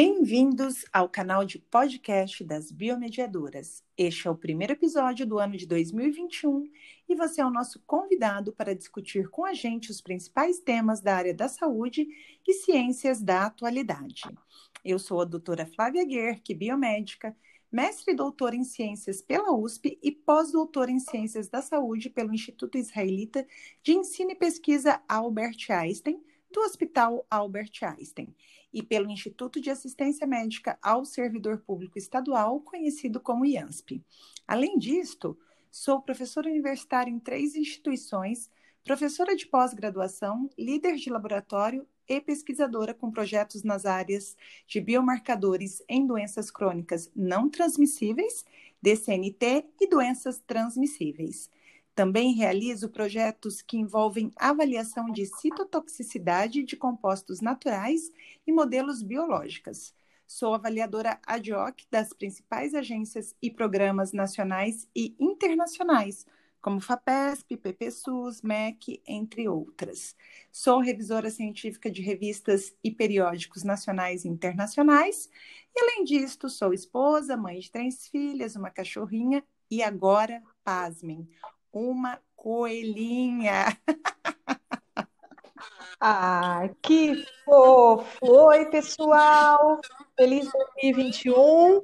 Bem-vindos ao canal de podcast das Biomediadoras. Este é o primeiro episódio do ano de 2021 e você é o nosso convidado para discutir com a gente os principais temas da área da saúde e ciências da atualidade. Eu sou a doutora Flávia Guerque, biomédica, mestre e doutora em ciências pela USP e pós-doutora em ciências da saúde pelo Instituto Israelita de Ensino e Pesquisa Albert Einstein, do Hospital Albert Einstein e pelo Instituto de Assistência Médica ao Servidor Público Estadual, conhecido como IANSP. Além disto, sou professora universitária em três instituições, professora de pós-graduação, líder de laboratório e pesquisadora com projetos nas áreas de biomarcadores em doenças crônicas não transmissíveis, DCNT e doenças transmissíveis. Também realizo projetos que envolvem avaliação de citotoxicidade de compostos naturais e modelos biológicos. Sou avaliadora ad hoc das principais agências e programas nacionais e internacionais, como FAPESP, PPSUS, MEC, entre outras. Sou revisora científica de revistas e periódicos nacionais e internacionais, e além disto, sou esposa, mãe de três filhas, uma cachorrinha e agora, pasmem, uma coelhinha. Ah, que fofo! Oi, pessoal! Feliz 2021!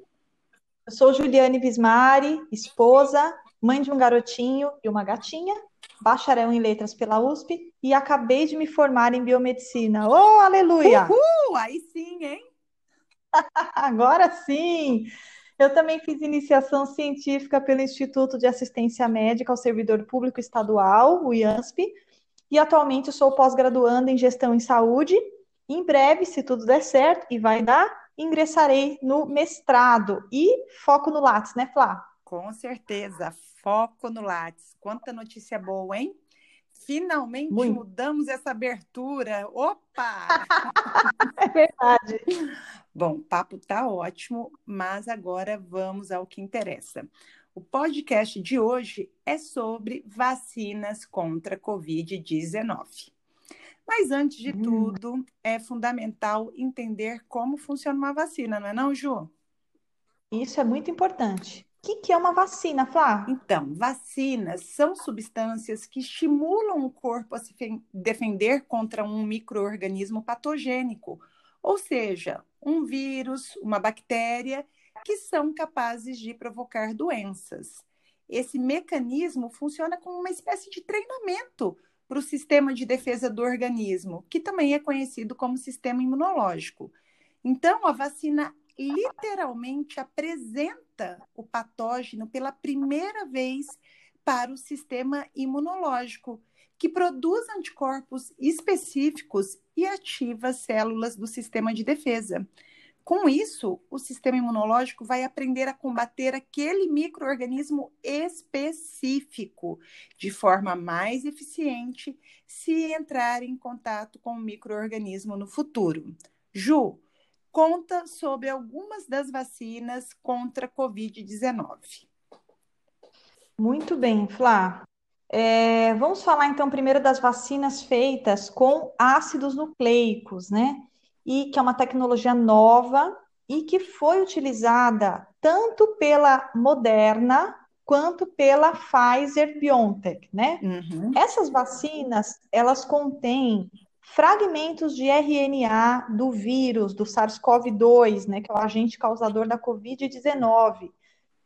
Eu sou Juliane Vismari, esposa, mãe de um garotinho e uma gatinha, bacharel em letras pela USP e acabei de me formar em biomedicina. Oh, aleluia! Uhul! Aí sim, hein? Agora sim! Eu também fiz iniciação científica pelo Instituto de Assistência Médica ao Servidor Público Estadual, o IANSP, e atualmente sou pós-graduanda em Gestão em Saúde. Em breve, se tudo der certo, e vai dar, ingressarei no mestrado e foco no Lattes, né, Flá? Com certeza, foco no Lattes. Quanta notícia boa, hein? Finalmente Muito. mudamos essa abertura. Opa! é verdade. Bom, o papo tá ótimo, mas agora vamos ao que interessa. O podcast de hoje é sobre vacinas contra Covid-19. Mas antes de hum. tudo, é fundamental entender como funciona uma vacina, não é não, Ju? Isso é muito importante. O que, que é uma vacina, Flá? Então, vacinas são substâncias que estimulam o corpo a se defender contra um microorganismo patogênico, ou seja, um vírus, uma bactéria, que são capazes de provocar doenças. Esse mecanismo funciona como uma espécie de treinamento para o sistema de defesa do organismo, que também é conhecido como sistema imunológico. Então, a vacina literalmente apresenta o patógeno pela primeira vez para o sistema imunológico, que produz anticorpos específicos e ativa células do sistema de defesa. Com isso, o sistema imunológico vai aprender a combater aquele microorganismo específico de forma mais eficiente se entrar em contato com o microorganismo no futuro. Ju, conta sobre algumas das vacinas contra a Covid-19. Muito bem, Flá. É, vamos falar então primeiro das vacinas feitas com ácidos nucleicos, né? E que é uma tecnologia nova e que foi utilizada tanto pela Moderna quanto pela Pfizer BioNTech, né? Uhum. Essas vacinas, elas contêm fragmentos de RNA do vírus, do SARS-CoV-2, né, que é o agente causador da COVID-19.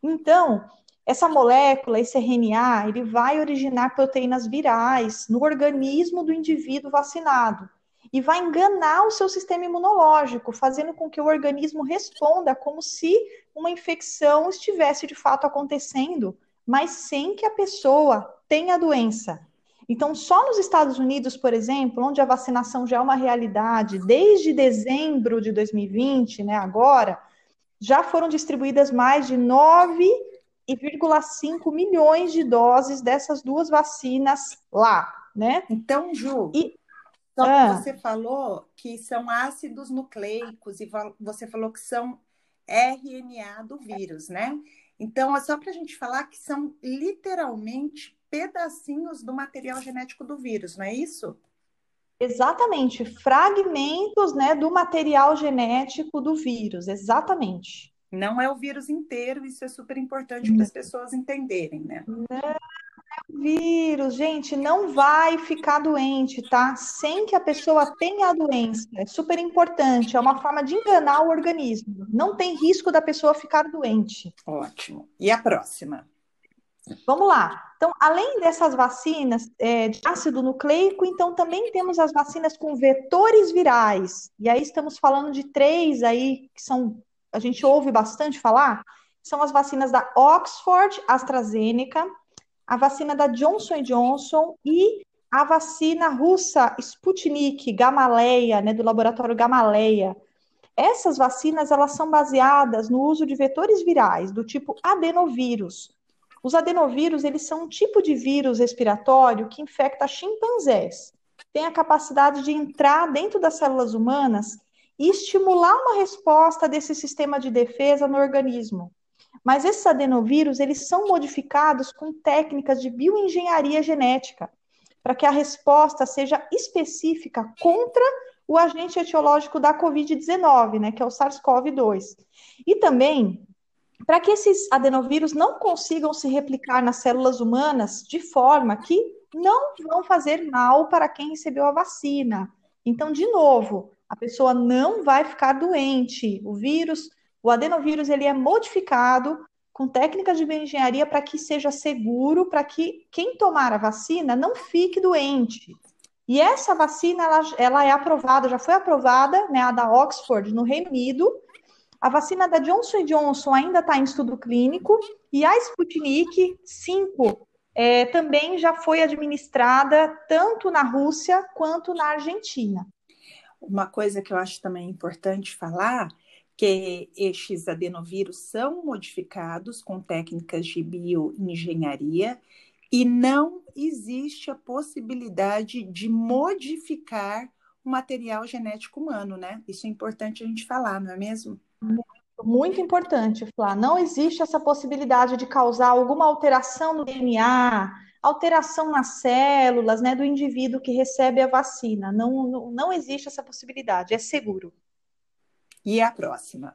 Então, essa molécula, esse RNA, ele vai originar proteínas virais no organismo do indivíduo vacinado e vai enganar o seu sistema imunológico, fazendo com que o organismo responda como se uma infecção estivesse de fato acontecendo, mas sem que a pessoa tenha doença. Então, só nos Estados Unidos, por exemplo, onde a vacinação já é uma realidade desde dezembro de 2020, né, agora, já foram distribuídas mais de 9 1,5 milhões de doses dessas duas vacinas lá, né? Então, Ju, e, ah, você falou que são ácidos nucleicos e você falou que são RNA do vírus, né? Então, é só para a gente falar que são literalmente pedacinhos do material genético do vírus, não é isso? Exatamente, fragmentos né, do material genético do vírus, exatamente. Não é o vírus inteiro, isso é super importante para as pessoas entenderem, né? Não é o vírus, gente, não vai ficar doente, tá? Sem que a pessoa tenha a doença. É super importante, é uma forma de enganar o organismo. Não tem risco da pessoa ficar doente. Ótimo. E a próxima? Vamos lá. Então, além dessas vacinas é, de ácido nucleico, então também temos as vacinas com vetores virais. E aí estamos falando de três aí que são a gente ouve bastante falar, são as vacinas da Oxford, AstraZeneca, a vacina da Johnson Johnson e a vacina russa Sputnik, Gamaleya, né, do laboratório Gamaleya. Essas vacinas elas são baseadas no uso de vetores virais do tipo adenovírus. Os adenovírus eles são um tipo de vírus respiratório que infecta chimpanzés. Tem a capacidade de entrar dentro das células humanas e estimular uma resposta desse sistema de defesa no organismo. Mas esses adenovírus, eles são modificados com técnicas de bioengenharia genética, para que a resposta seja específica contra o agente etiológico da COVID-19, né, que é o SARS-CoV-2. E também para que esses adenovírus não consigam se replicar nas células humanas de forma que não vão fazer mal para quem recebeu a vacina. Então, de novo, a pessoa não vai ficar doente. O vírus, o adenovírus, ele é modificado com técnicas de bioengenharia para que seja seguro, para que quem tomar a vacina não fique doente. E essa vacina, ela, ela é aprovada, já foi aprovada, né, a da Oxford, no Reino Unido. A vacina da Johnson Johnson ainda está em estudo clínico. E a Sputnik 5 é, também já foi administrada tanto na Rússia quanto na Argentina. Uma coisa que eu acho também importante falar que estes adenovírus são modificados com técnicas de bioengenharia e não existe a possibilidade de modificar o material genético humano, né? Isso é importante a gente falar, não é mesmo? Muito importante, Flá. Não existe essa possibilidade de causar alguma alteração no DNA, alteração nas células né, do indivíduo que recebe a vacina. Não, não, não existe essa possibilidade, é seguro. E a próxima?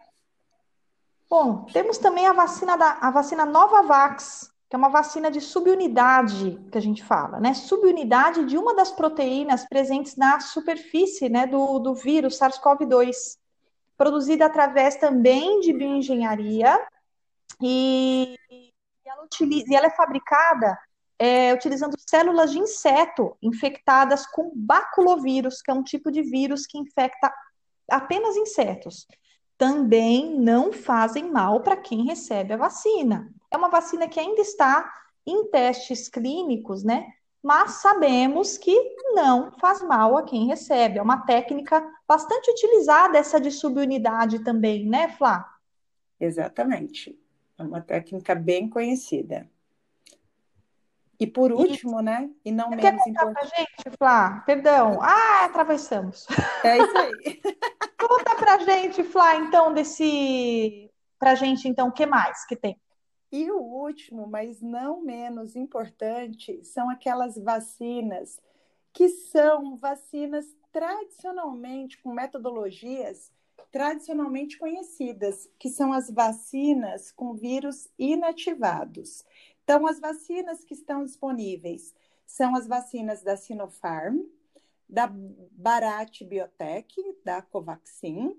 Bom, temos também a vacina da a vacina Novavax, que é uma vacina de subunidade que a gente fala, né? Subunidade de uma das proteínas presentes na superfície né, do, do vírus SARS-CoV-2, produzida através também de bioengenharia, e, e, ela utiliza, e ela é fabricada é, utilizando células de inseto infectadas com baculovírus, que é um tipo de vírus que infecta apenas insetos. Também não fazem mal para quem recebe a vacina. É uma vacina que ainda está em testes clínicos, né? Mas sabemos que não faz mal a quem recebe. É uma técnica bastante utilizada, essa de subunidade também, né, Flá? Exatamente. É uma técnica bem conhecida. E por último, e, né? E não menos importante. Pra gente, Flá? Perdão. Ah, atravessamos. É isso aí. Conta pra gente, Flá, então, desse. Pra gente, então, o que mais que tem? E o último, mas não menos importante, são aquelas vacinas que são vacinas tradicionalmente, com metodologias tradicionalmente conhecidas, que são as vacinas com vírus inativados. Então, as vacinas que estão disponíveis são as vacinas da Sinopharm, da Bharat Biotech, da Covaxin,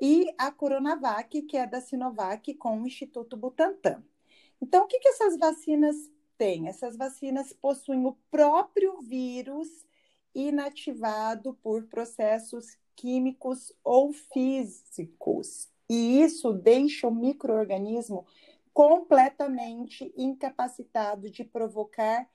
e a Coronavac, que é da Sinovac, com o Instituto Butantan. Então, o que, que essas vacinas têm? Essas vacinas possuem o próprio vírus inativado por processos químicos ou físicos. E isso deixa o microorganismo completamente incapacitado de provocar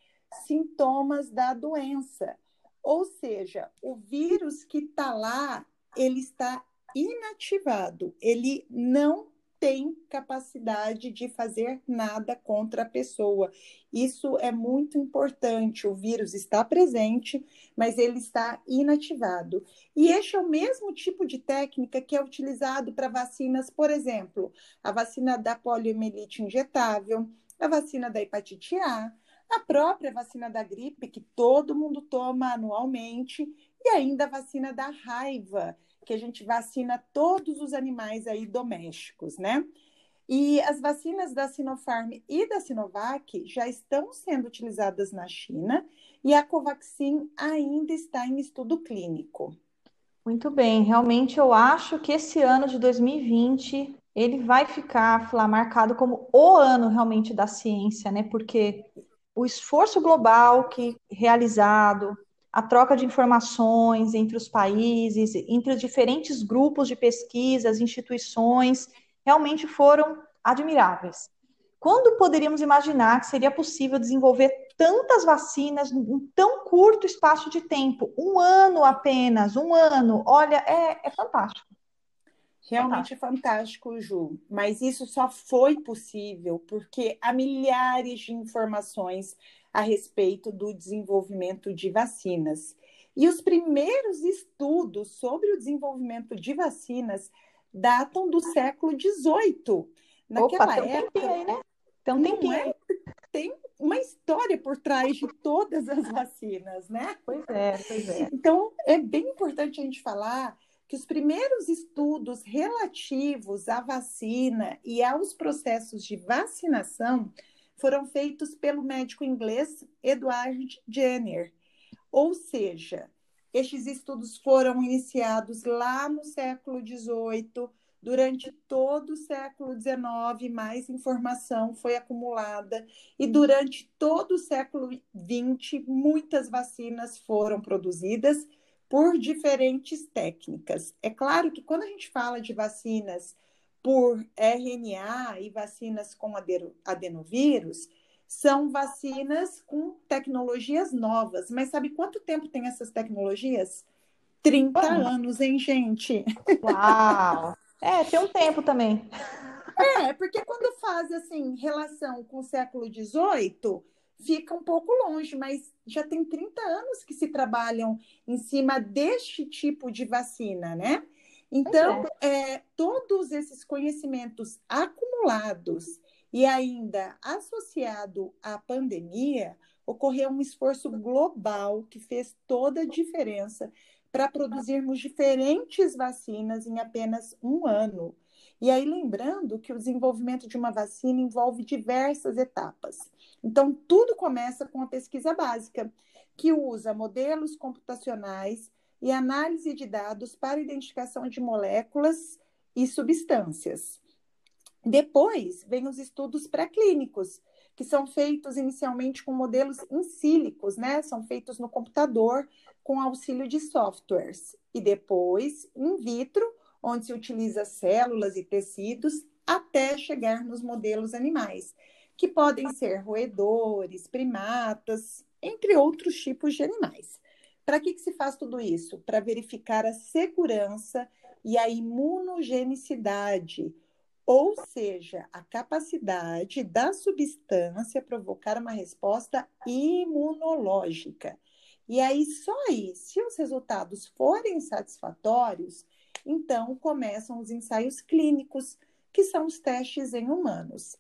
sintomas da doença. Ou seja, o vírus que está lá, ele está inativado, ele não tem capacidade de fazer nada contra a pessoa. Isso é muito importante. O vírus está presente, mas ele está inativado. E este é o mesmo tipo de técnica que é utilizado para vacinas, por exemplo, a vacina da poliomielite injetável, a vacina da hepatite A, a própria vacina da gripe, que todo mundo toma anualmente, e ainda a vacina da raiva, que a gente vacina todos os animais aí domésticos, né? E as vacinas da Sinopharm e da Sinovac já estão sendo utilizadas na China e a Covaxin ainda está em estudo clínico. Muito bem, realmente eu acho que esse ano de 2020 ele vai ficar lá, marcado como o ano realmente da ciência, né? Porque o esforço global que realizado, a troca de informações entre os países, entre os diferentes grupos de pesquisas, instituições, realmente foram admiráveis. Quando poderíamos imaginar que seria possível desenvolver tantas vacinas em tão curto espaço de tempo? Um ano apenas, um ano. Olha, é, é fantástico. Realmente é fantástico, Ju. Mas isso só foi possível porque há milhares de informações a respeito do desenvolvimento de vacinas. E os primeiros estudos sobre o desenvolvimento de vacinas datam do século XVIII. Naquela Opa, tem época. Um aí, né? Tem um tempinho. É, tem uma história por trás de todas as vacinas, né? Pois é, pois é. Então, é bem importante a gente falar que os primeiros estudos relativos à vacina e aos processos de vacinação foram feitos pelo médico inglês Edward Jenner. Ou seja, estes estudos foram iniciados lá no século XVIII, durante todo o século XIX, mais informação foi acumulada, e durante todo o século XX, muitas vacinas foram produzidas por diferentes técnicas. É claro que quando a gente fala de vacinas por RNA e vacinas com adenovírus, são vacinas com tecnologias novas. Mas sabe quanto tempo tem essas tecnologias? 30 anos, hein, gente? Uau! É, tem um tempo também. É, porque quando faz assim relação com o século XVIII, fica um pouco longe, mas já tem 30 anos que se trabalham em cima deste tipo de vacina, né? Então, é. É, todos esses conhecimentos acumulados e ainda associado à pandemia, ocorreu um esforço global que fez toda a diferença para produzirmos diferentes vacinas em apenas um ano. E aí, lembrando que o desenvolvimento de uma vacina envolve diversas etapas. Então, tudo começa com a pesquisa básica, que usa modelos computacionais e análise de dados para identificação de moléculas e substâncias. Depois, vem os estudos pré-clínicos, que são feitos inicialmente com modelos em sílicos, né? São feitos no computador com auxílio de softwares. E depois, in vitro, onde se utiliza células e tecidos até chegar nos modelos animais, que podem ser roedores, primatas, entre outros tipos de animais. Para que, que se faz tudo isso? Para verificar a segurança e a imunogenicidade, ou seja, a capacidade da substância provocar uma resposta imunológica. E aí, só aí, se os resultados forem satisfatórios, então começam os ensaios clínicos, que são os testes em humanos.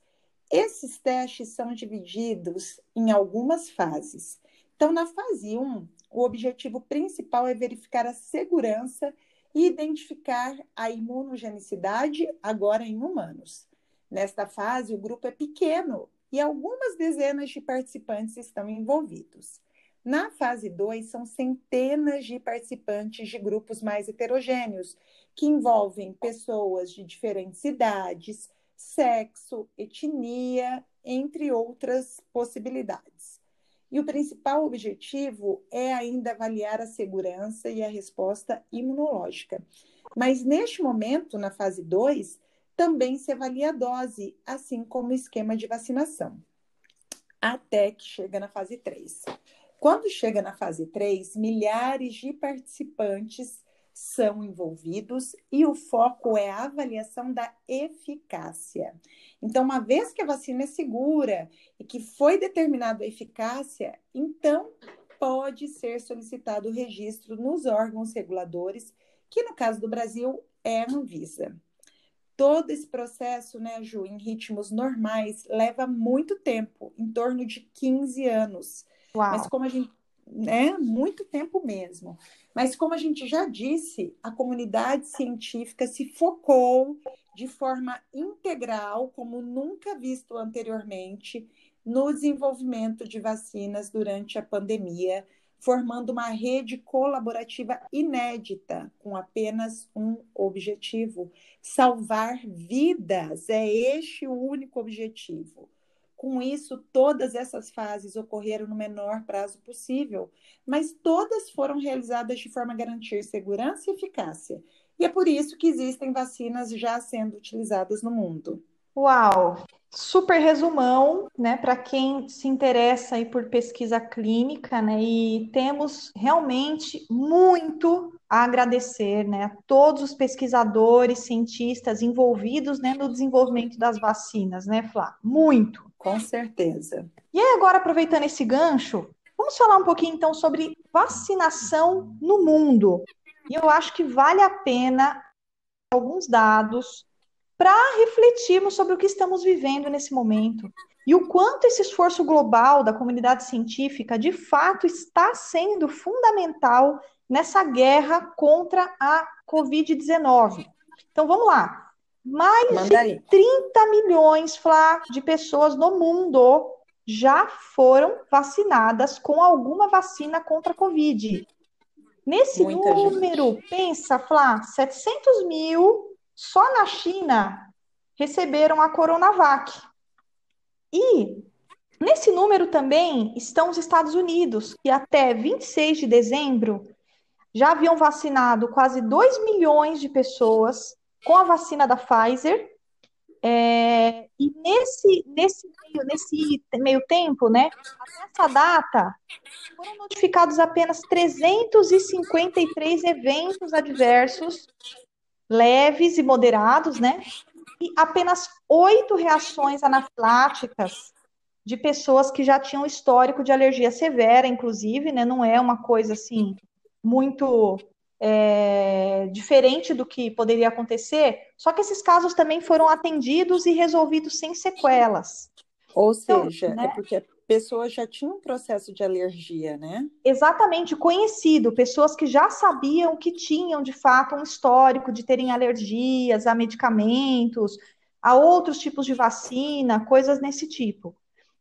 Esses testes são divididos em algumas fases. Então, na fase 1, o objetivo principal é verificar a segurança e identificar a imunogenicidade agora em humanos. Nesta fase, o grupo é pequeno e algumas dezenas de participantes estão envolvidos. Na fase 2, são centenas de participantes de grupos mais heterogêneos, que envolvem pessoas de diferentes idades, sexo, etnia, entre outras possibilidades. E o principal objetivo é ainda avaliar a segurança e a resposta imunológica. Mas neste momento, na fase 2, também se avalia a dose, assim como o esquema de vacinação, até que chega na fase 3. Quando chega na fase 3, milhares de participantes são envolvidos e o foco é a avaliação da eficácia. Então, uma vez que a vacina é segura e que foi determinada a eficácia, então pode ser solicitado o registro nos órgãos reguladores, que no caso do Brasil é a Anvisa. todo esse processo, né, Ju, em ritmos normais, leva muito tempo, em torno de 15 anos. Uau. Mas como a gente, né, muito tempo mesmo. Mas como a gente já disse, a comunidade científica se focou de forma integral, como nunca visto anteriormente, no desenvolvimento de vacinas durante a pandemia, formando uma rede colaborativa inédita, com apenas um objetivo: salvar vidas. É este o único objetivo. Com isso, todas essas fases ocorreram no menor prazo possível, mas todas foram realizadas de forma a garantir segurança e eficácia. E é por isso que existem vacinas já sendo utilizadas no mundo. Uau! Super resumão, né, para quem se interessa aí por pesquisa clínica, né, e temos realmente muito a agradecer, né, a todos os pesquisadores, cientistas envolvidos, né, no desenvolvimento das vacinas, né, Flá? Muito. Com certeza. E aí, agora, aproveitando esse gancho, vamos falar um pouquinho, então, sobre vacinação no mundo. E eu acho que vale a pena alguns dados para refletirmos sobre o que estamos vivendo nesse momento e o quanto esse esforço global da comunidade científica de fato está sendo fundamental nessa guerra contra a Covid-19. Então vamos lá. Mais de aí. 30 milhões Flá, de pessoas no mundo já foram vacinadas com alguma vacina contra a Covid. Nesse Muita número, gente. pensa, Flá, 700 mil só na China receberam a Coronavac. E nesse número também estão os Estados Unidos, que até 26 de dezembro já haviam vacinado quase 2 milhões de pessoas com a vacina da Pfizer. É, e nesse, nesse, meio, nesse meio tempo, né, até essa data, foram notificados apenas 353 eventos adversos leves e moderados, né? E apenas oito reações anafiláticas de pessoas que já tinham histórico de alergia severa, inclusive, né? Não é uma coisa assim muito é, diferente do que poderia acontecer. Só que esses casos também foram atendidos e resolvidos sem sequelas. Ou então, seja, né? é porque pessoas já tinham um processo de alergia, né? Exatamente, conhecido, pessoas que já sabiam que tinham de fato um histórico de terem alergias a medicamentos, a outros tipos de vacina, coisas nesse tipo.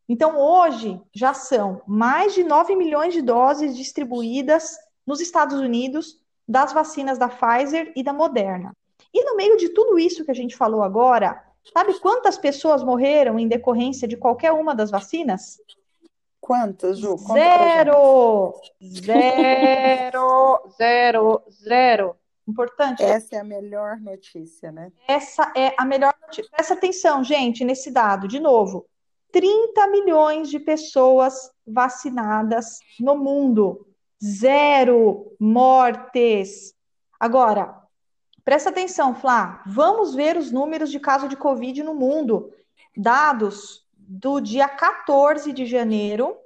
Então, hoje já são mais de 9 milhões de doses distribuídas nos Estados Unidos das vacinas da Pfizer e da Moderna. E no meio de tudo isso que a gente falou agora, Sabe quantas pessoas morreram em decorrência de qualquer uma das vacinas? Quantas, Ju? Conta zero! Zero! zero! Zero! Importante. Essa é a melhor notícia, né? Essa é a melhor notícia. Presta atenção, gente, nesse dado. De novo, 30 milhões de pessoas vacinadas no mundo. Zero mortes. Agora, Presta atenção, Flá. Vamos ver os números de caso de Covid no mundo. Dados do dia 14 de janeiro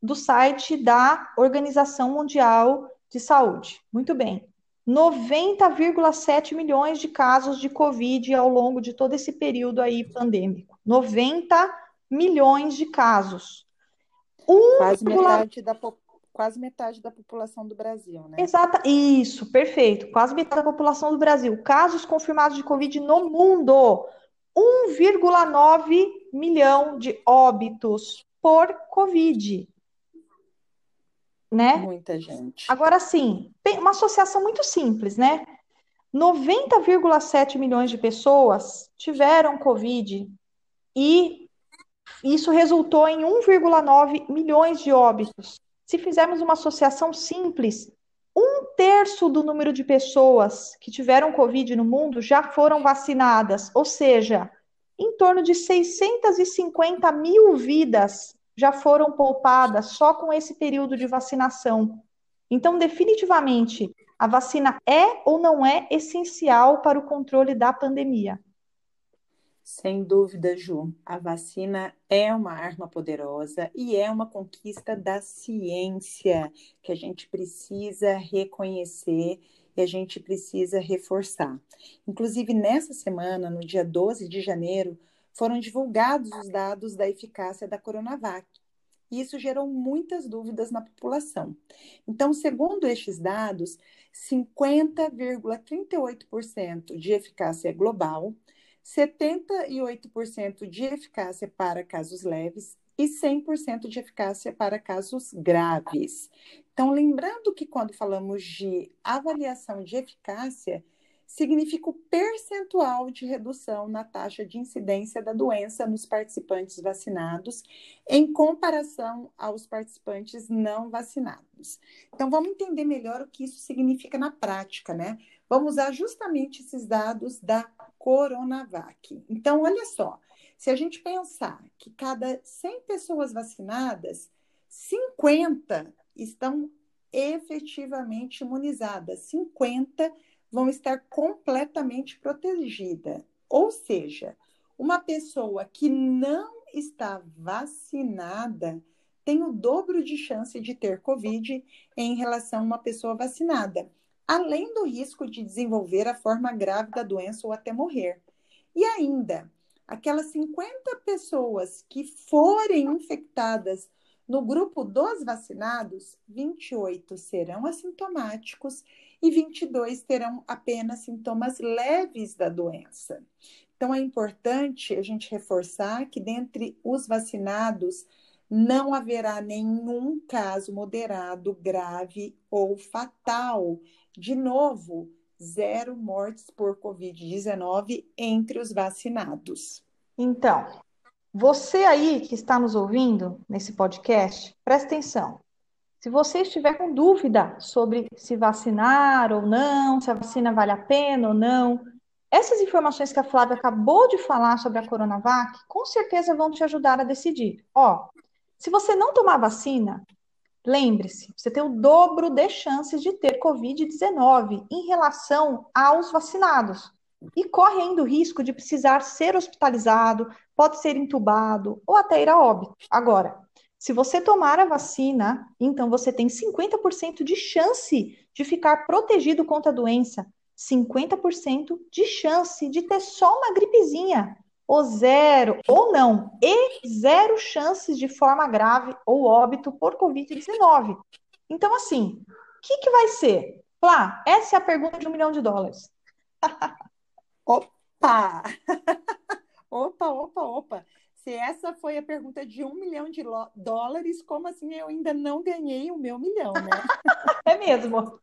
do site da Organização Mundial de Saúde. Muito bem. 90,7 milhões de casos de Covid ao longo de todo esse período aí pandêmico. 90 milhões de casos. Um Quase metade da população quase metade da população do Brasil, né? Exata, isso, perfeito. Quase metade da população do Brasil. Casos confirmados de Covid no mundo: 1,9 milhão de óbitos por Covid. Né? Muita gente. Agora sim, uma associação muito simples, né? 90,7 milhões de pessoas tiveram Covid e isso resultou em 1,9 milhões de óbitos. Se fizermos uma associação simples, um terço do número de pessoas que tiveram Covid no mundo já foram vacinadas, ou seja, em torno de 650 mil vidas já foram poupadas só com esse período de vacinação. Então, definitivamente, a vacina é ou não é essencial para o controle da pandemia? Sem dúvida, Ju, a vacina é uma arma poderosa e é uma conquista da ciência que a gente precisa reconhecer e a gente precisa reforçar. Inclusive, nessa semana, no dia 12 de janeiro, foram divulgados os dados da eficácia da Coronavac. E isso gerou muitas dúvidas na população. Então, segundo estes dados, 50,38% de eficácia global, 78% de eficácia para casos leves e 100% de eficácia para casos graves. Então, lembrando que quando falamos de avaliação de eficácia, significa o percentual de redução na taxa de incidência da doença nos participantes vacinados em comparação aos participantes não vacinados. Então, vamos entender melhor o que isso significa na prática, né? Vamos usar justamente esses dados da Coronavac. Então, olha só, se a gente pensar que cada 100 pessoas vacinadas, 50 estão efetivamente imunizadas, 50 vão estar completamente protegidas. Ou seja, uma pessoa que não está vacinada tem o dobro de chance de ter Covid em relação a uma pessoa vacinada, além do risco de desenvolver a forma grave da doença ou até morrer. E ainda, aquelas 50 pessoas que forem infectadas no grupo dos vacinados, 28 serão assintomáticos e 22 terão apenas sintomas leves da doença. Então, é importante a gente reforçar que, dentre os vacinados, não haverá nenhum caso moderado, grave ou fatal. De novo, zero mortes por Covid-19 entre os vacinados. Então, você aí que está nos ouvindo nesse podcast, presta atenção. Se você estiver com dúvida sobre se vacinar ou não, se a vacina vale a pena ou não, essas informações que a Flávia acabou de falar sobre a Coronavac, com certeza vão te ajudar a decidir. Ó, se você não tomar vacina, lembre-se, você tem o dobro de chances de ter Covid-19 em relação aos vacinados. E corre ainda o risco de precisar ser hospitalizado, pode ser entubado ou até ir a óbito. Agora, se você tomar a vacina, então você tem 50% de chance de ficar protegido contra a doença, 50% de chance de ter só uma gripezinha, ou zero, ou não, e zero chances de forma grave ou óbito por Covid-19. Então, assim, o que, que vai ser? Flá, essa é a pergunta de um milhão de dólares. opa! opa, opa, opa! Se essa foi a pergunta de um milhão de dólares, como assim eu ainda não ganhei o meu milhão, né? é mesmo.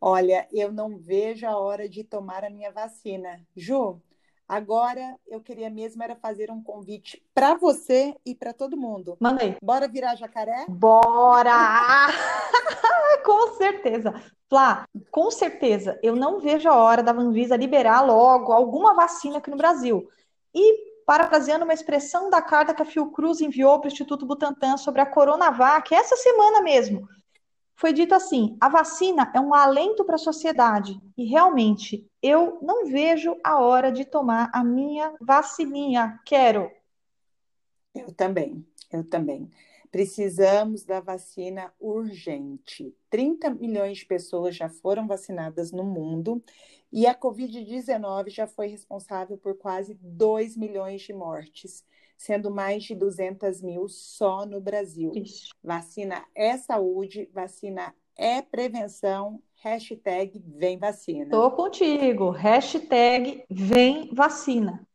Olha, eu não vejo a hora de tomar a minha vacina. Ju, agora eu queria mesmo era fazer um convite para você e para todo mundo. Mandei. Bora virar jacaré? Bora! com certeza. Flá, com certeza, eu não vejo a hora da Anvisa liberar logo alguma vacina aqui no Brasil. E parafraseando uma expressão da carta que a Fiocruz enviou para o Instituto Butantan sobre a Coronavac, essa semana mesmo. Foi dito assim: a vacina é um alento para a sociedade. E realmente, eu não vejo a hora de tomar a minha vacininha. Quero. Eu também, eu também. Precisamos da vacina urgente. 30 milhões de pessoas já foram vacinadas no mundo e a Covid-19 já foi responsável por quase 2 milhões de mortes, sendo mais de 200 mil só no Brasil. Vacina é saúde, vacina é prevenção, hashtag vem vacina. Tô contigo, hashtag vem vacina.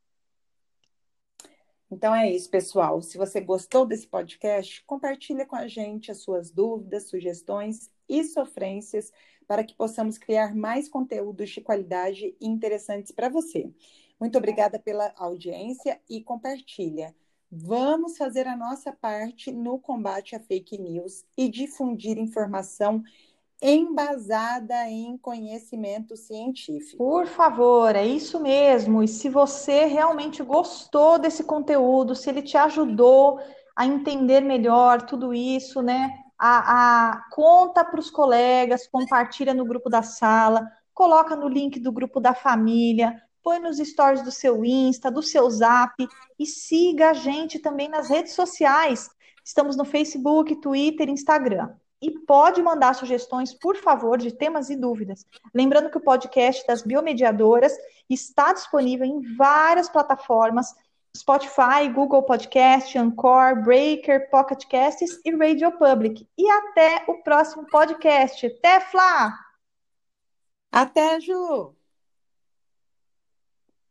Então é isso, pessoal. Se você gostou desse podcast, compartilhe com a gente as suas dúvidas, sugestões e sofrências para que possamos criar mais conteúdos de qualidade e interessantes para você. Muito obrigada pela audiência e compartilha. Vamos fazer a nossa parte no combate à fake news e difundir informação embasada em conhecimento científico. Por favor, é isso mesmo. E se você realmente gostou desse conteúdo, se ele te ajudou a entender melhor tudo isso, né? a, a conta para os colegas, compartilha no grupo da sala, coloca no link do grupo da família, põe nos stories do seu Insta, do seu Zap e siga a gente também nas redes sociais. Estamos no Facebook, Twitter, Instagram. e pode mandar sugestões, por favor, de temas e dúvidas. Lembrando que o podcast das biomediadoras está disponível em várias plataformas Spotify, Google Podcast, Anchor, Breaker, Pocket Casts e Radio Public. E até o próximo podcast. Até, Flá! Até, Ju!